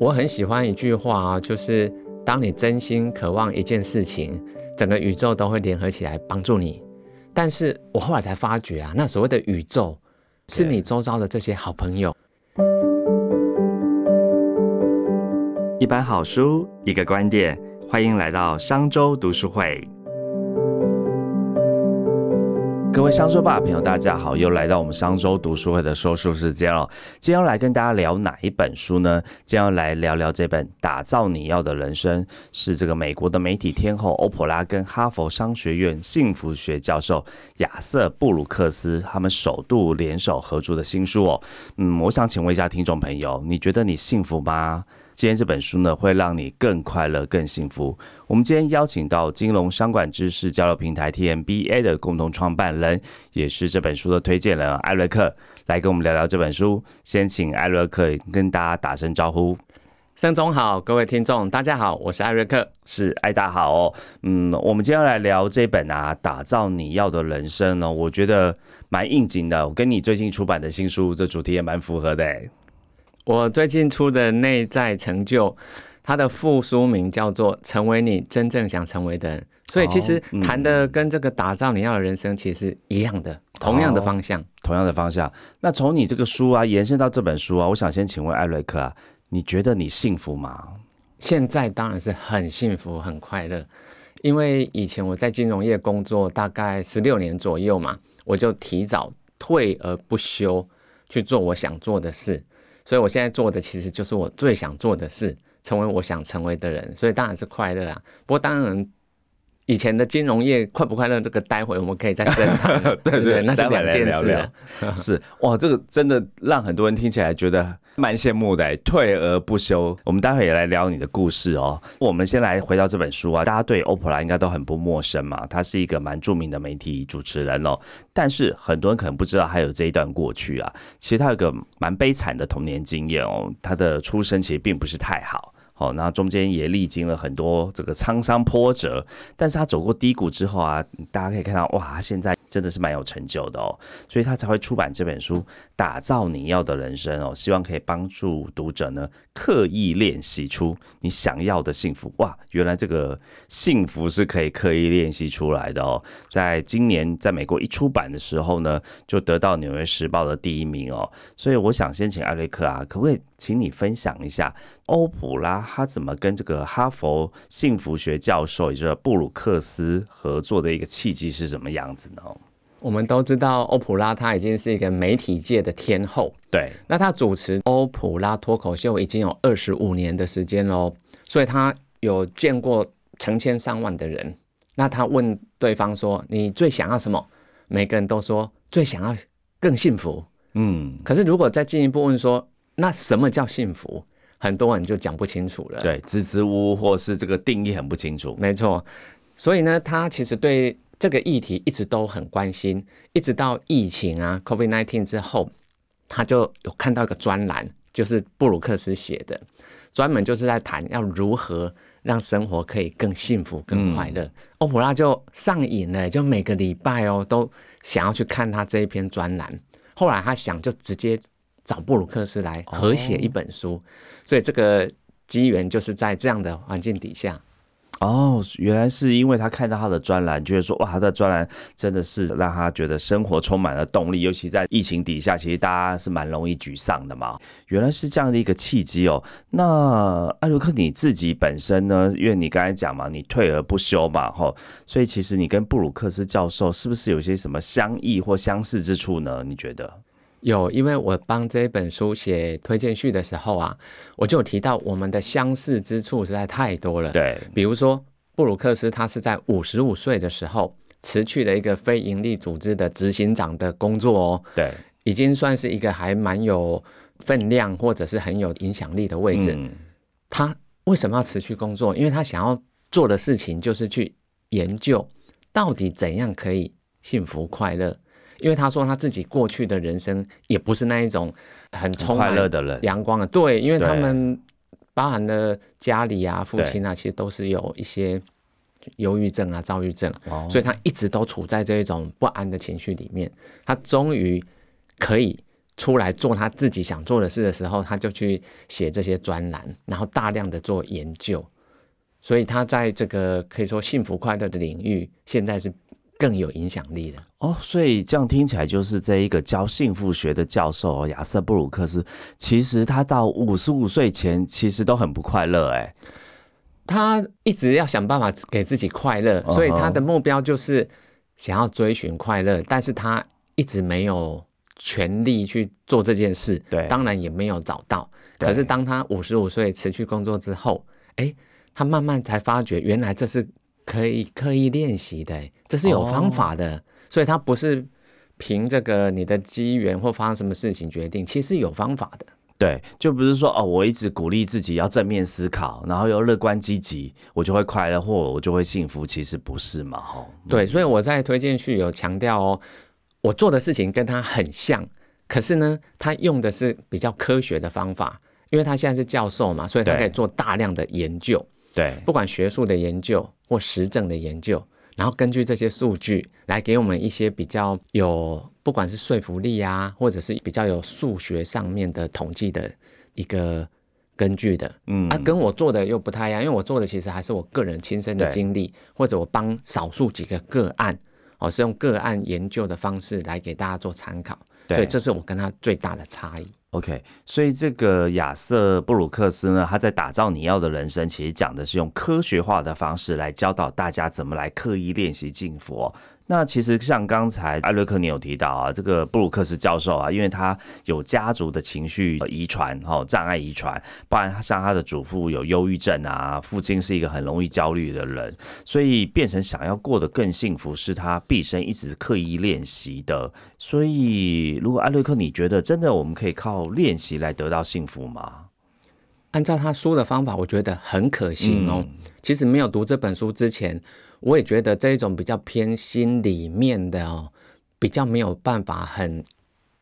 我很喜欢一句话啊，就是当你真心渴望一件事情，整个宇宙都会联合起来帮助你。但是我后来才发觉啊，那所谓的宇宙，是你周遭的这些好朋友。一本好书，一个观点，欢迎来到商周读书会。各位商周吧朋友，大家好，又来到我们商周读书会的说书时间了。今天要来跟大家聊哪一本书呢？今天要来聊聊这本《打造你要的人生》，是这个美国的媒体天后欧普拉跟哈佛商学院幸福学教授亚瑟布鲁克斯他们首度联手合著的新书哦。嗯，我想请问一下听众朋友，你觉得你幸福吗？今天这本书呢，会让你更快乐、更幸福。我们今天邀请到金融商管知识交流平台 TMBA 的共同创办人，也是这本书的推荐人艾瑞克，来跟我们聊聊这本书。先请艾瑞克跟大家打声招呼。盛总好，各位听众大家好，我是艾瑞克，是艾大好哦。嗯，我们今天要来聊这本啊，打造你要的人生呢，我觉得蛮应景的。我跟你最近出版的新书，这主题也蛮符合的。我最近出的内在成就，它的副书名叫做《成为你真正想成为的人》，所以其实谈的跟这个打造你要的人生其实一样的，同样的方向，同样的方向。那从你这个书啊延伸到这本书啊，我想先请问艾瑞克啊，你觉得你幸福吗？现在当然是很幸福、很快乐，因为以前我在金融业工作大概十六年左右嘛，我就提早退而不休去做我想做的事。所以，我现在做的其实就是我最想做的事，成为我想成为的人。所以，当然是快乐啊。不过，当然，以前的金融业快不快乐，这个待会我们可以再深谈。对对，那是两件事。是哇，这个真的让很多人听起来觉得。蛮羡慕的，退而不休。我们待会也来聊你的故事哦。我们先来回到这本书啊，大家对欧普拉应该都很不陌生嘛。他是一个蛮著名的媒体主持人哦，但是很多人可能不知道还有这一段过去啊。其实他有个蛮悲惨的童年经验哦，他的出身其实并不是太好。好，那中间也历经了很多这个沧桑波折，但是他走过低谷之后啊，大家可以看到，哇，现在真的是蛮有成就的哦，所以他才会出版这本书，打造你要的人生哦，希望可以帮助读者呢，刻意练习出你想要的幸福。哇，原来这个幸福是可以刻意练习出来的哦，在今年在美国一出版的时候呢，就得到纽约时报的第一名哦，所以我想先请艾瑞克啊，可不可以请你分享一下欧普拉？他怎么跟这个哈佛幸福学教授，也就是布鲁克斯合作的一个契机是什么样子呢？我们都知道欧普拉他已经是一个媒体界的天后，对。那他主持欧普拉脱口秀已经有二十五年的时间喽，所以他有见过成千上万的人。那他问对方说：“你最想要什么？”每个人都说最想要更幸福。嗯。可是如果再进一步问说：“那什么叫幸福？”很多人就讲不清楚了，对，支支吾吾，或是这个定义很不清楚。没错，所以呢，他其实对这个议题一直都很关心，一直到疫情啊，COVID nineteen 之后，他就有看到一个专栏，就是布鲁克斯写的，专门就是在谈要如何让生活可以更幸福、更快乐。欧普拉就上瘾了，就每个礼拜哦，都想要去看他这一篇专栏。后来他想，就直接。找布鲁克斯来合写一本书，所以这个机缘就是在这样的环境底下。哦，原来是因为他看到他的专栏，觉得说哇，他的专栏真的是让他觉得生活充满了动力，尤其在疫情底下，其实大家是蛮容易沮丧的嘛。原来是这样的一个契机哦。那艾鲁克你自己本身呢？因为你刚才讲嘛，你退而不休嘛，吼，所以其实你跟布鲁克斯教授是不是有些什么相异或相似之处呢？你觉得？有，因为我帮这本书写推荐序的时候啊，我就有提到我们的相似之处实在太多了。对，比如说布鲁克斯他是在五十五岁的时候辞去了一个非营利组织的执行长的工作哦。对，已经算是一个还蛮有分量或者是很有影响力的位置。他为什么要辞去工作？因为他想要做的事情就是去研究到底怎样可以幸福快乐。因为他说他自己过去的人生也不是那一种很充快乐的人，阳光的。对，因为他们包含了家里啊、父亲啊，其实都是有一些忧郁症啊、躁郁症，所以他一直都处在这一种不安的情绪里面。他终于可以出来做他自己想做的事的时候，他就去写这些专栏，然后大量的做研究，所以他在这个可以说幸福快乐的领域，现在是更有影响力的。哦，所以这样听起来就是这一个教幸福学的教授哦亚瑟布鲁克斯，其实他到五十五岁前其实都很不快乐哎。他一直要想办法给自己快乐，所以他的目标就是想要追寻快乐，但是他一直没有全力去做这件事。对，当然也没有找到。可是当他五十五岁辞去工作之后，哎，他慢慢才发觉，原来这是可以刻意练习的，这是有方法的。所以它不是凭这个你的机缘或发生什么事情决定，其实有方法的。对，就不是说哦，我一直鼓励自己要正面思考，然后又乐观积极，我就会快乐或我就会幸福。其实不是嘛，哈。对，所以我在推荐序有强调哦，我做的事情跟他很像，可是呢，他用的是比较科学的方法，因为他现在是教授嘛，所以他可以做大量的研究。对，不管学术的研究或实证的研究，然后根据这些数据来给我们一些比较有。不管是说服力啊，或者是比较有数学上面的统计的一个根据的，嗯，啊，跟我做的又不太一样，因为我做的其实还是我个人亲身的经历，或者我帮少数几个个案，哦，是用个案研究的方式来给大家做参考，所以这是我跟他最大的差异。OK，所以这个亚瑟布鲁克斯呢，他在打造你要的人生，其实讲的是用科学化的方式来教导大家怎么来刻意练习幸福。那其实像刚才艾瑞克你有提到啊，这个布鲁克斯教授啊，因为他有家族的情绪遗传哈障碍遗传，不然像他的祖父有忧郁症啊，父亲是一个很容易焦虑的人，所以变成想要过得更幸福是他毕生一直刻意练习的。所以如果艾瑞克你觉得真的我们可以靠练习来得到幸福吗？按照他说的方法，我觉得很可行哦。其实没有读这本书之前。我也觉得这一种比较偏心里面的哦，比较没有办法很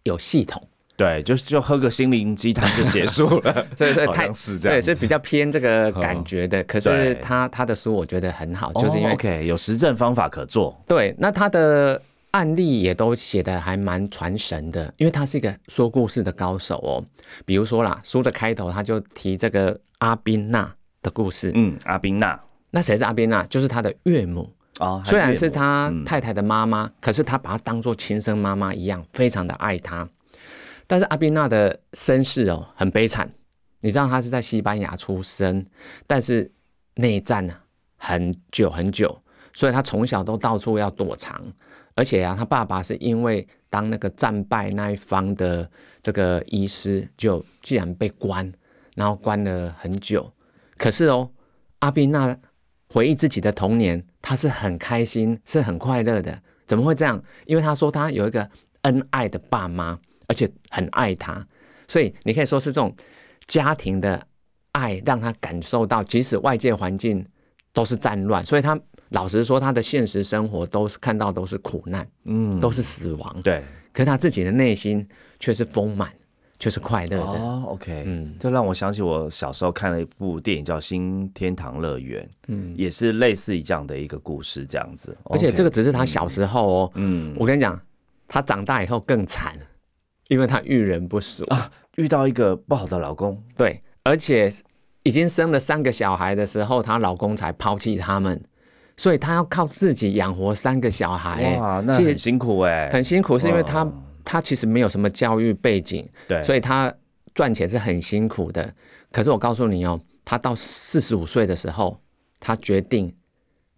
有系统。对，就是就喝个心灵鸡汤就结束了，所以所以太是这样，对，是比较偏这个感觉的。可是他他的书我觉得很好，就是因为 OK 有实证方法可做。对，那他的案例也都写的还蛮传神的，因为他是一个说故事的高手哦。比如说啦，书的开头他就提这个阿宾娜的故事。嗯，阿宾娜。那谁是阿宾娜？就是他的岳母啊，虽然是他太太的妈妈，可是他把她当做亲生妈妈一样，非常的爱她。但是阿宾娜的身世哦很悲惨，你知道她是在西班牙出生，但是内战呢很久很久，所以她从小都到处要躲藏，而且啊，他爸爸是因为当那个战败那一方的这个医师，就竟然被关，然后关了很久。可是哦，阿宾娜。回忆自己的童年，他是很开心，是很快乐的。怎么会这样？因为他说他有一个恩爱的爸妈，而且很爱他，所以你可以说是这种家庭的爱让他感受到，即使外界环境都是战乱，所以他老实说，他的现实生活都是看到都是苦难，嗯，都是死亡，对。可是他自己的内心却是丰满。就是快乐的。哦，OK，嗯，这让我想起我小时候看了一部电影叫《新天堂乐园》，嗯，也是类似于这样的一个故事，这样子。而且这个只是他小时候哦，嗯，我跟你讲，他长大以后更惨，因为他遇人不淑。啊，遇到一个不好的老公，对，而且已经生了三个小孩的时候，她老公才抛弃他们，所以她要靠自己养活三个小孩，哇，那很辛苦哎，很辛苦，是因为她。他其实没有什么教育背景，对，所以他赚钱是很辛苦的。可是我告诉你哦，他到四十五岁的时候，他决定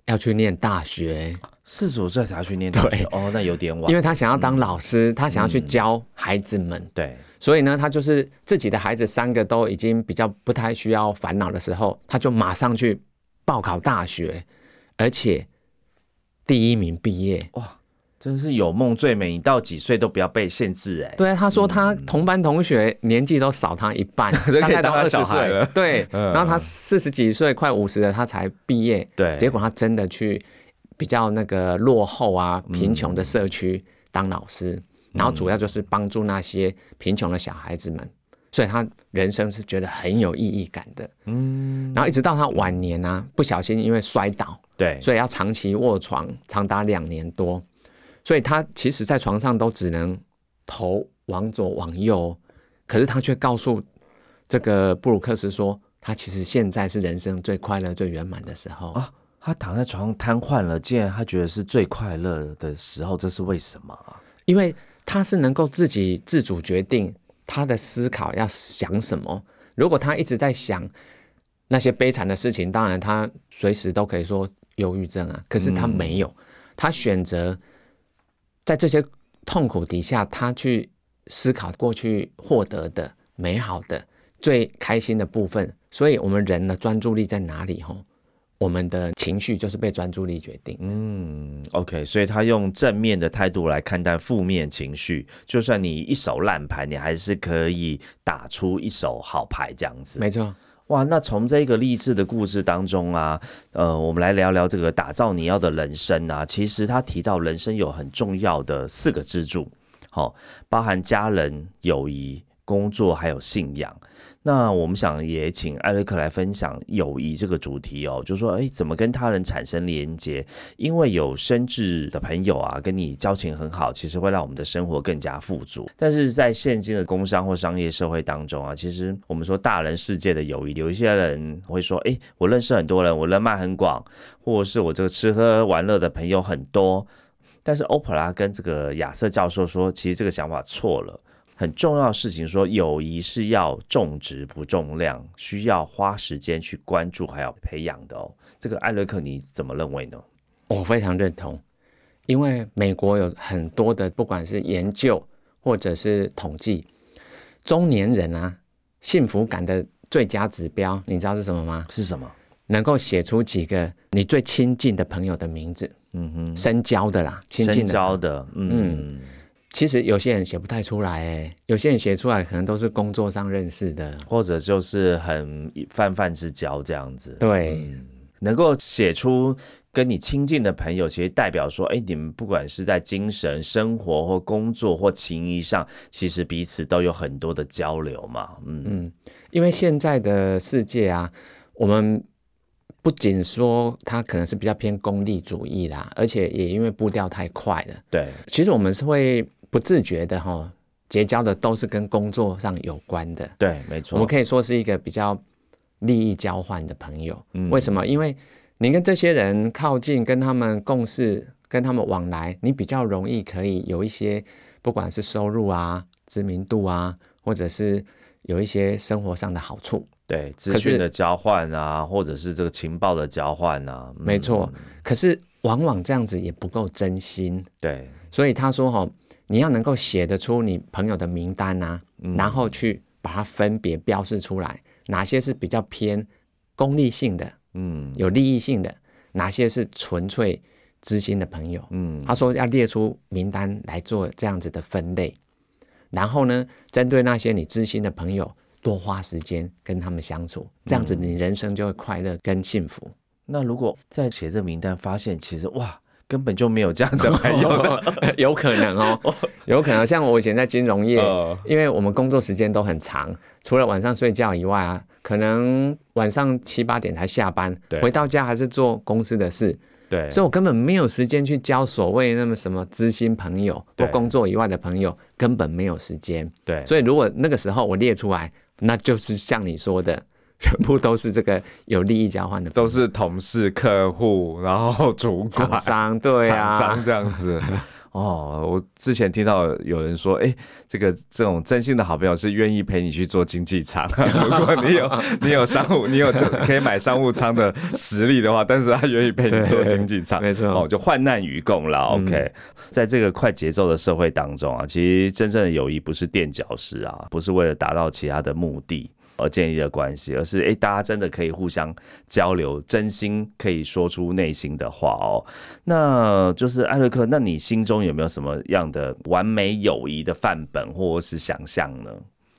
要去念大学。四十五岁才去念大学，哦，那有点晚。因为他想要当老师，他想要去教孩子们。对，所以呢，他就是自己的孩子三个都已经比较不太需要烦恼的时候，他就马上去报考大学，而且第一名毕业。哇！真是有梦最美，你到几岁都不要被限制哎。对啊，他说他同班同学年纪都少他一半，大概都二十岁了。对，然后他四十几岁，快五十了，他才毕业。对，结果他真的去比较那个落后啊、贫穷的社区当老师，然后主要就是帮助那些贫穷的小孩子们，所以他人生是觉得很有意义感的。嗯，然后一直到他晚年啊，不小心因为摔倒，对，所以要长期卧床，长达两年多。所以他其实，在床上都只能头往左往右，可是他却告诉这个布鲁克斯说，他其实现在是人生最快乐、最圆满的时候啊。他躺在床上瘫痪了，竟然他觉得是最快乐的时候，这是为什么啊？因为他是能够自己自主决定他的思考要想什么。如果他一直在想那些悲惨的事情，当然他随时都可以说忧郁症啊。可是他没有，他选择在这些痛苦底下，他去思考过去获得的美好的、最开心的部分。所以，我们人的专注力在哪里？吼？我们的情绪就是被专注力决定。嗯，OK，所以他用正面的态度来看待负面情绪，就算你一手烂牌，你还是可以打出一手好牌，这样子。没错，哇，那从这个励志的故事当中啊，呃，我们来聊聊这个打造你要的人生啊。其实他提到人生有很重要的四个支柱，好，包含家人、友谊、工作还有信仰。那我们想也请艾瑞克来分享友谊这个主题哦，就说哎，怎么跟他人产生连接？因为有深挚的朋友啊，跟你交情很好，其实会让我们的生活更加富足。但是在现今的工商或商业社会当中啊，其实我们说大人世界的友谊，有一些人会说，哎，我认识很多人，我人脉很广，或者是我这个吃喝玩乐的朋友很多。但是欧普拉跟这个亚瑟教授说，其实这个想法错了。很重要的事情，说友谊是要种植不重量，需要花时间去关注还要培养的哦。这个艾瑞克你怎么认为呢？我非常认同，因为美国有很多的不管是研究或者是统计，中年人啊幸福感的最佳指标，你知道是什么吗？是什么？能够写出几个你最亲近的朋友的名字，嗯哼，深交的啦，亲近交的，嗯。其实有些人写不太出来，哎，有些人写出来可能都是工作上认识的，或者就是很泛泛之交这样子。对，能够写出跟你亲近的朋友，其实代表说，哎，你们不管是在精神生活或工作或情谊上，其实彼此都有很多的交流嘛。嗯嗯，因为现在的世界啊，我们不仅说它可能是比较偏功利主义啦，而且也因为步调太快了。对，其实我们是会。不自觉的哈，结交的都是跟工作上有关的。对，没错。我们可以说是一个比较利益交换的朋友。嗯，为什么？因为你跟这些人靠近，跟他们共事，跟他们往来，你比较容易可以有一些，不管是收入啊、知名度啊，或者是有一些生活上的好处。对，资讯的交换啊，或者是这个情报的交换啊。没错。可是往往这样子也不够真心。对。所以他说哈。你要能够写得出你朋友的名单啊，然后去把它分别标示出来，哪些是比较偏功利性的，嗯，有利益性的，哪些是纯粹知心的朋友，嗯，他说要列出名单来做这样子的分类，然后呢，针对那些你知心的朋友，多花时间跟他们相处，这样子你人生就会快乐跟幸福。那如果在写这名单发现，其实哇。根本就没有这样的朋友，有可能哦，有可能。像我以前在金融业，因为我们工作时间都很长，除了晚上睡觉以外啊，可能晚上七八点才下班，回到家还是做公司的事，对，所以我根本没有时间去交所谓那么什么知心朋友或工作以外的朋友，根本没有时间。对，所以如果那个时候我列出来，那就是像你说的。全部都是这个有利益交换的，都是同事、客户，然后主管、厂商，对啊，厂商这样子。哦，我之前听到有人说，哎，这个这种真心的好朋友是愿意陪你去做经济舱，如果你有你有商务，你有可以买商务舱的实力的话，但是他愿意陪你做经济舱，没错，哦，就患难与共了。OK，在这个快节奏的社会当中啊，其实真正的友谊不是垫脚石啊，不是为了达到其他的目的。而建立的关系，而是哎，大家真的可以互相交流，真心可以说出内心的话哦。那就是艾瑞克，那你心中有没有什么样的完美友谊的范本或是想象呢？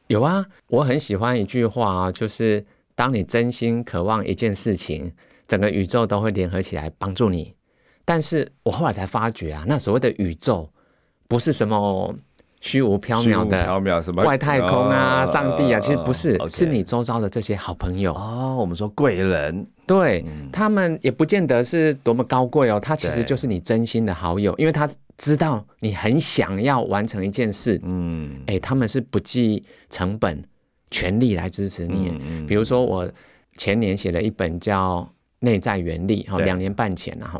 有啊，我很喜欢一句话啊，就是当你真心渴望一件事情，整个宇宙都会联合起来帮助你。但是我后来才发觉啊，那所谓的宇宙不是什么。虚无缥缈的缥缈什么？外太空啊，上帝啊，其实不是，是你周遭的这些好朋友。哦。我们说贵人，对他们也不见得是多么高贵哦，他其实就是你真心的好友，因为他知道你很想要完成一件事，嗯。哎，他们是不计成本、全力来支持你。嗯嗯比如说，我前年写了一本叫《内在原力》，哈，对。两年半前然后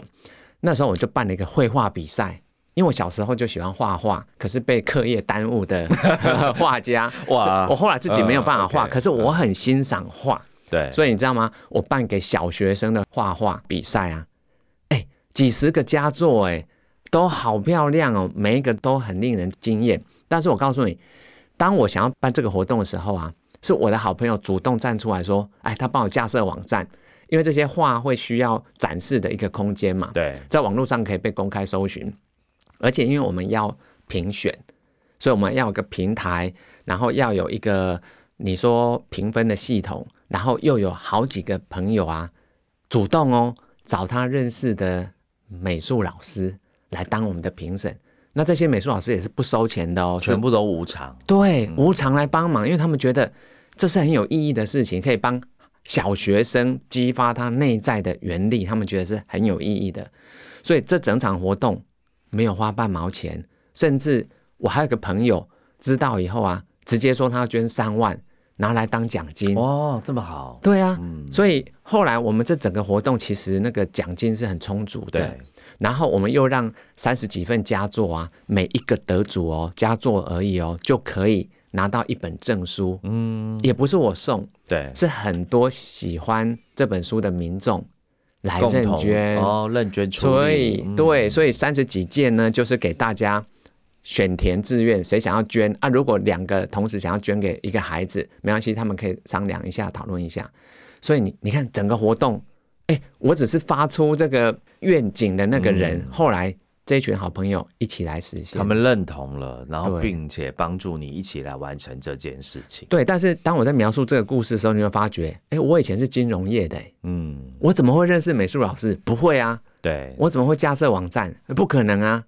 那时候我就办了一个绘画比赛。因为我小时候就喜欢画画，可是被课业耽误的 画家，哇我后来自己没有办法画，可是我很欣赏画，对，所以你知道吗？我办给小学生的画画比赛啊，哎，几十个佳作，哎，都好漂亮哦，每一个都很令人惊艳。但是我告诉你，当我想要办这个活动的时候啊，是我的好朋友主动站出来说，哎，他帮我架设网站，因为这些画会需要展示的一个空间嘛，对，在网络上可以被公开搜寻，而且因为我们要评选，所以我们要有个平台，然后要有一个你说评分的系统，然后又有好几个朋友啊，主动哦找他认识的美术老师来当我们的评审。那这些美术老师也是不收钱的哦，全部都无偿。对，无偿来帮忙，因为他们觉得这是很有意义的事情，可以帮小学生激发他内在的原力，他们觉得是很有意义的。所以这整场活动没有花半毛钱，甚至我还有个朋友知道以后啊，直接说他要捐三万拿来当奖金。哦，这么好，对啊，嗯，所以后来我们这整个活动其实那个奖金是很充足的。对，然后我们又让三十几份佳作啊，每一个得主哦，佳作而已哦，就可以拿到一本证书。嗯，也不是我送，对，是很多喜欢这本书的民众来认捐。哦，认捐出，所以嗯对，所以三十几件呢，就是给大家选填志愿，谁想要捐啊？如果两个同时想要捐给一个孩子，没关系，他们可以商量一下，讨论一下。所以你你看整个活动，哎，我只是发出这个愿景的那个人，嗯后来这一群好朋友一起来实现。他们认同了，然后并且帮助你一起来完成这件事情。对，但是当我在描述这个故事的时候，你会发觉，哎，我以前是金融业的，哎嗯，我怎么会认识美术老师？不会啊，对，我怎么会架设网站？不可能啊！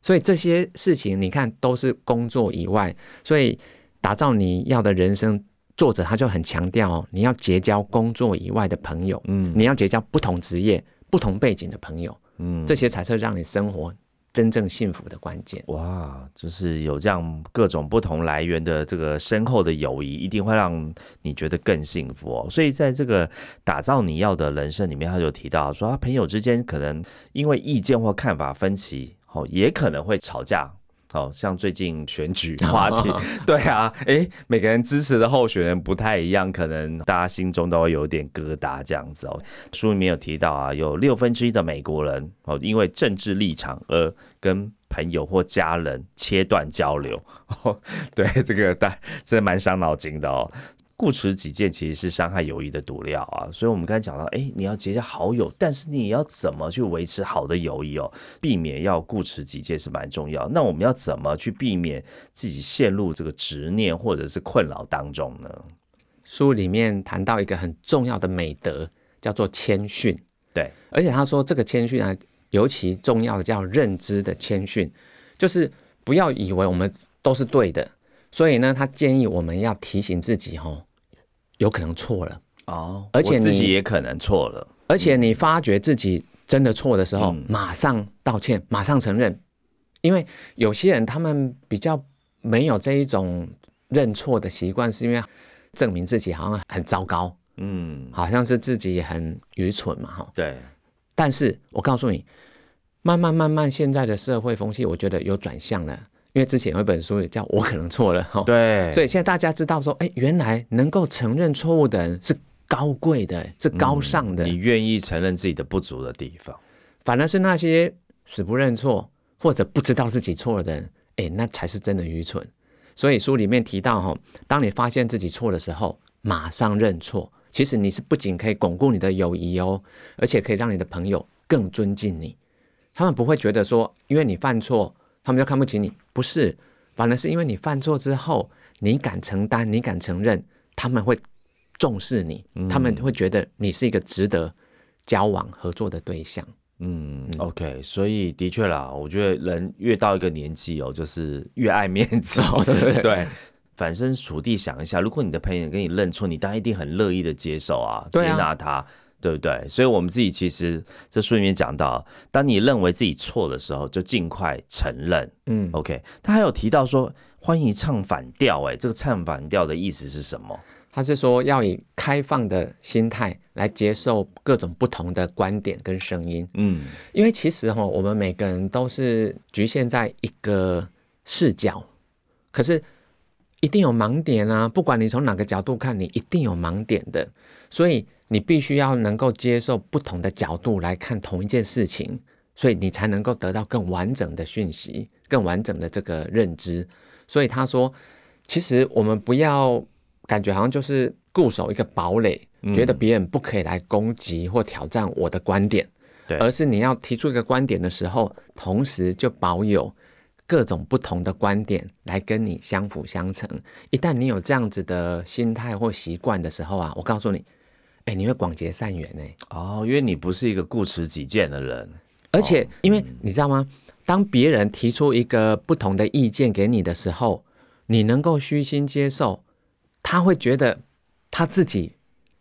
所以这些事情，你看都是工作以外，所以打造你要的人生，作者他就很强调哦，你要结交工作以外的朋友，嗯你要结交不同职业、不同背景的朋友，嗯这些才是让你生活真正幸福的关键。哇，就是有这样各种不同来源的这个深厚的友谊，一定会让你觉得更幸福哦。所以在这个打造你要的人生里面，他就提到说，他朋友之间可能因为意见或看法分歧，哦，也可能会吵架。哦，像最近选举 话题，对啊，诶，每个人支持的候选人不太一样，可能大家心中都会有点疙瘩这样子哦。书里面有提到啊，有六分之一的美国人哦，因为政治立场而跟朋友或家人切断交流。哦，对，这个大真的蛮伤脑筋的哦。固持己见其实是伤害友谊的毒药啊，所以我们刚才讲到，哎，你要结交好友，但是你也要怎么去维持好的友谊哦，避免要固持己见是蛮重要。那我们要怎么去避免自己陷入这个执念或者是困扰当中呢？书里面谈到一个很重要的美德，叫做谦逊。对，而且他说这个谦逊啊，尤其重要的叫认知的谦逊，就是不要以为我们都是对的。所以呢，他建议我们要提醒自己，哦，有可能错了。哦，而且我自己也可能错了，而且你发觉自己真的错的时候，嗯马上道歉，马上承认。因为有些人他们比较没有这一种认错的习惯，是因为证明自己好像很糟糕，嗯，好像是自己很愚蠢嘛，哈。对，但是我告诉你，慢慢慢慢，现在的社会风气，我觉得有转向了。因为之前有一本书也叫《我可能错了》哈，对，所以现在大家知道说，哎，原来能够承认错误的人是高贵的，是高尚的，你愿意承认自己的不足的地方，反而是那些死不认错或者不知道自己错了的人，哎，那才是真的愚蠢。所以书里面提到哈，当你发现自己错的时候，马上认错。其实你是不仅可以巩固你的友谊哦，而且可以让你的朋友更尊敬你。他们不会觉得说，因为你犯错，他们就看不起你。不是，反而是因为你犯错之后，你敢承担，你敢承认，他们会重视你，他们会觉得你是一个值得交往合作的对象。嗯，OK，所以的确啦，我觉得人越到一个年纪哦，就是越爱面子，对对。反身处地想一下，如果你的朋友跟你认错，你当然一定很乐意的接受啊，接纳他，对对不对？所以我们自己其实这书里面讲到，当你认为自己错的时候，就尽快承认。嗯，OK，他还有提到说，欢迎唱反调。哎，这个唱反调的意思是什么？他是说要以开放的心态来接受各种不同的观点跟声音，嗯，因为其实哈，我们每个人都是局限在一个视角，可是一定有盲点啊！不管你从哪个角度看，你一定有盲点的，所以你必须要能够接受不同的角度来看同一件事情，所以你才能够得到更完整的讯息、更完整的这个认知。所以他说，其实我们不要感觉好像就是固守一个堡垒，觉得别人不可以来攻击或挑战我的观点。而是你要提出一个观点的时候，同时就保有各种不同的观点来跟你相辅相成。一旦你有这样子的心态或习惯的时候啊，我告诉你，哎，你会广结善缘呢。哦，因为你不是一个固执己见的人。而且，因为你知道吗？当别人提出一个不同的意见给你的时候，你能够虚心接受，他会觉得他自己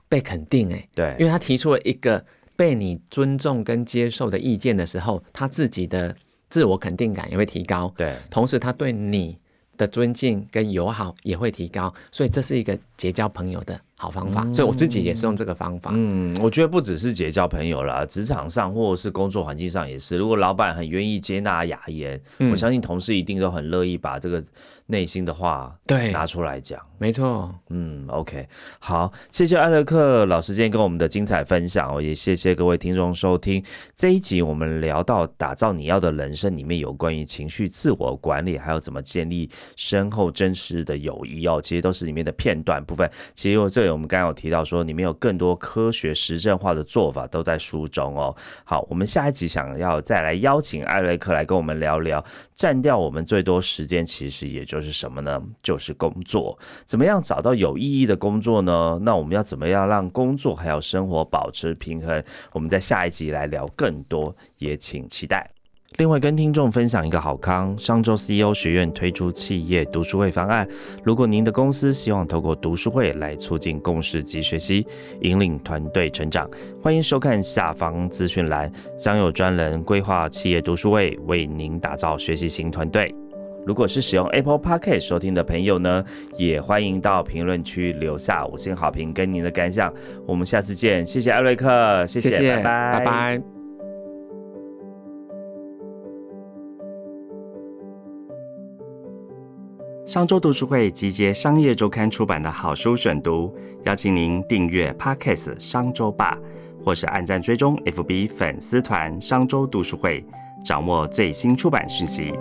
被肯定。哎，对，因为他提出了一个被你尊重跟接受的意见的时候，他自己的自我肯定感也会提高，对，同时他对你的尊敬跟友好也会提高，所以这是一个结交朋友的好方法。所以我自己也是用这个方法。嗯，我觉得不只是结交朋友啦，职场上或者是工作环境上也是。如果老板很愿意接纳雅言，嗯我相信同事一定都很乐意把这个内心的话对，拿出来讲。没错。嗯，OK，好，谢谢艾勒克老师今天跟我们的精彩分享哦，也谢谢各位听众收听这一集。我们聊到打造你要的人生里面有关于情绪自我管理，还有怎么建立深厚真实的友谊哦，其实都是里面的片段部分。其实这里我们刚刚有提到说，里面有更多科学实证化的做法都在书中哦。好，我们下一集想要再来邀请艾瑞克来跟我们聊聊，占掉我们最多时间，其实也就是什么呢？就是工作。怎么样找到有意义的工作呢？那我们要怎么样让工作还有生活保持平衡？我们在下一集来聊更多，也请期待。另外，跟听众分享一个好康，上周 CEO 学院推出企业读书会方案。如果您的公司希望透过读书会来促进共识及学习，引领团队成长，欢迎收看下方资讯栏，将有专人规划企业读书会，为您打造学习型团队。如果是使用 Apple Podcast 收听的朋友呢，也欢迎到评论区留下五星好评跟您的感想。我们下次见，谢谢艾瑞克，谢谢，谢谢，拜拜，拜拜。商周读书会集结商业周刊出版的好书选读，邀请您订阅 Podcast 商周吧，或是按赞追踪 FB 粉丝团商周读书会，掌握最新出版讯息。